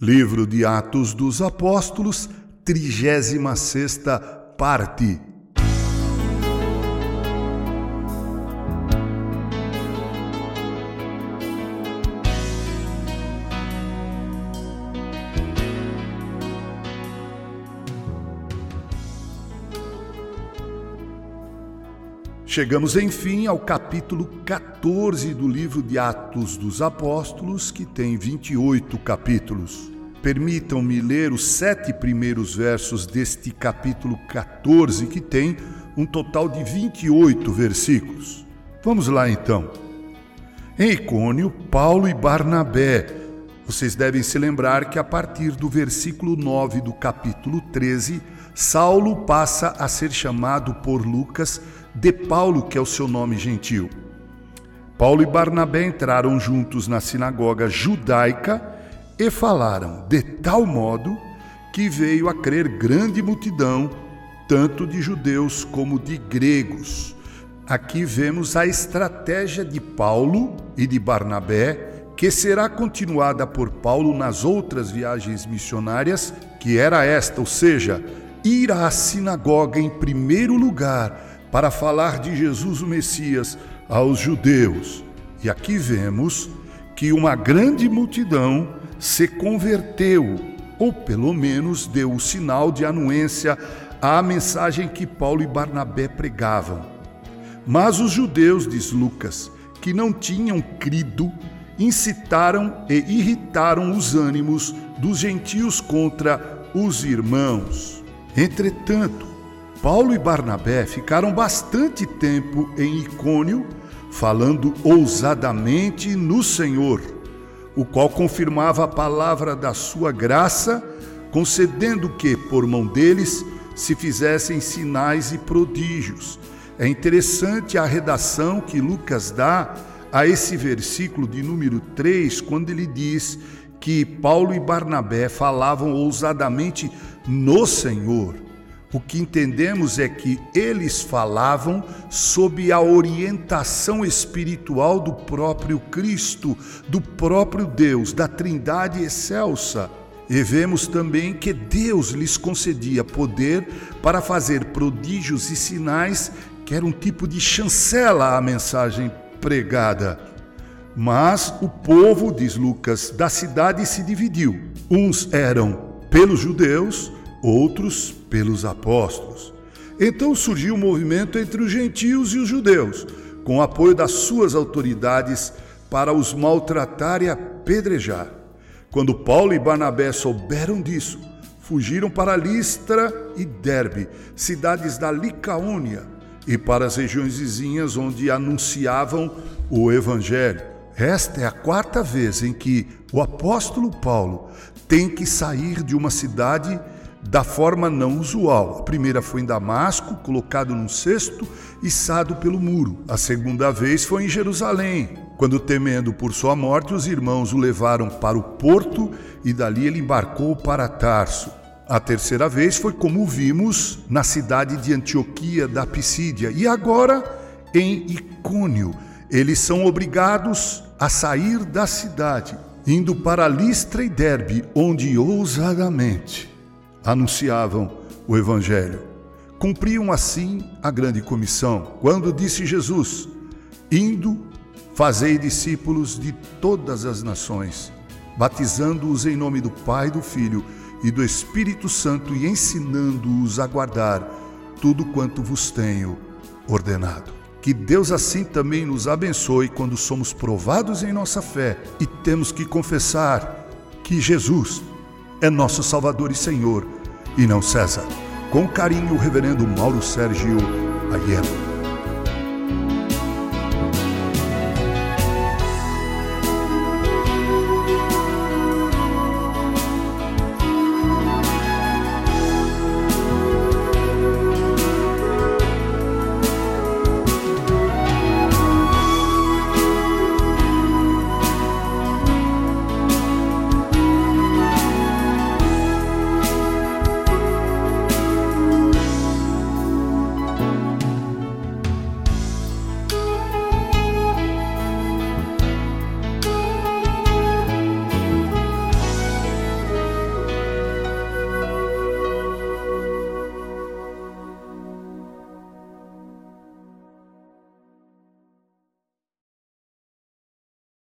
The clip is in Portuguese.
Livro de Atos dos Apóstolos, 36 parte. Chegamos, enfim, ao capítulo 14 do livro de Atos dos Apóstolos, que tem 28 capítulos. Permitam-me ler os sete primeiros versos deste capítulo 14, que tem um total de 28 versículos. Vamos lá então. Em Icônio, Paulo e Barnabé. Vocês devem se lembrar que a partir do versículo 9 do capítulo 13, Saulo passa a ser chamado por Lucas de Paulo, que é o seu nome gentil. Paulo e Barnabé entraram juntos na sinagoga judaica e falaram de tal modo que veio a crer grande multidão, tanto de judeus como de gregos. Aqui vemos a estratégia de Paulo e de Barnabé, que será continuada por Paulo nas outras viagens missionárias, que era esta, ou seja, ir à sinagoga em primeiro lugar para falar de Jesus o Messias aos judeus. E aqui vemos que uma grande multidão se converteu, ou pelo menos deu o sinal de anuência à mensagem que Paulo e Barnabé pregavam. Mas os judeus, diz Lucas, que não tinham crido, incitaram e irritaram os ânimos dos gentios contra os irmãos. Entretanto, Paulo e Barnabé ficaram bastante tempo em Icônio, falando ousadamente no Senhor, o qual confirmava a palavra da sua graça, concedendo que, por mão deles, se fizessem sinais e prodígios. É interessante a redação que Lucas dá a esse versículo de número 3, quando ele diz que Paulo e Barnabé falavam ousadamente no Senhor. O que entendemos é que eles falavam sob a orientação espiritual do próprio Cristo, do próprio Deus, da Trindade excelsa. E vemos também que Deus lhes concedia poder para fazer prodígios e sinais, que era um tipo de chancela à mensagem pregada. Mas o povo, diz Lucas, da cidade se dividiu. Uns eram pelos judeus, outros pelos apóstolos. Então surgiu um movimento entre os gentios e os judeus, com apoio das suas autoridades para os maltratar e apedrejar. Quando Paulo e Barnabé souberam disso, fugiram para Listra e Derbe, cidades da Licaônia, e para as regiões vizinhas onde anunciavam o evangelho. Esta é a quarta vez em que o apóstolo Paulo tem que sair de uma cidade da forma não usual. A primeira foi em Damasco, colocado num cesto, içado pelo muro. A segunda vez foi em Jerusalém, quando, temendo por sua morte, os irmãos o levaram para o porto e dali ele embarcou para Tarso. A terceira vez foi, como vimos, na cidade de Antioquia da Pisídia e agora em Icônio. Eles são obrigados a sair da cidade, indo para Listra e Derbe, onde ousadamente anunciavam o Evangelho. Cumpriam assim a grande comissão, quando disse Jesus: Indo, fazei discípulos de todas as nações, batizando-os em nome do Pai, do Filho e do Espírito Santo e ensinando-os a guardar tudo quanto vos tenho ordenado. Que Deus assim também nos abençoe quando somos provados em nossa fé e temos que confessar que Jesus é nosso Salvador e Senhor, e não César. Com carinho, o reverendo Mauro Sérgio Aiello.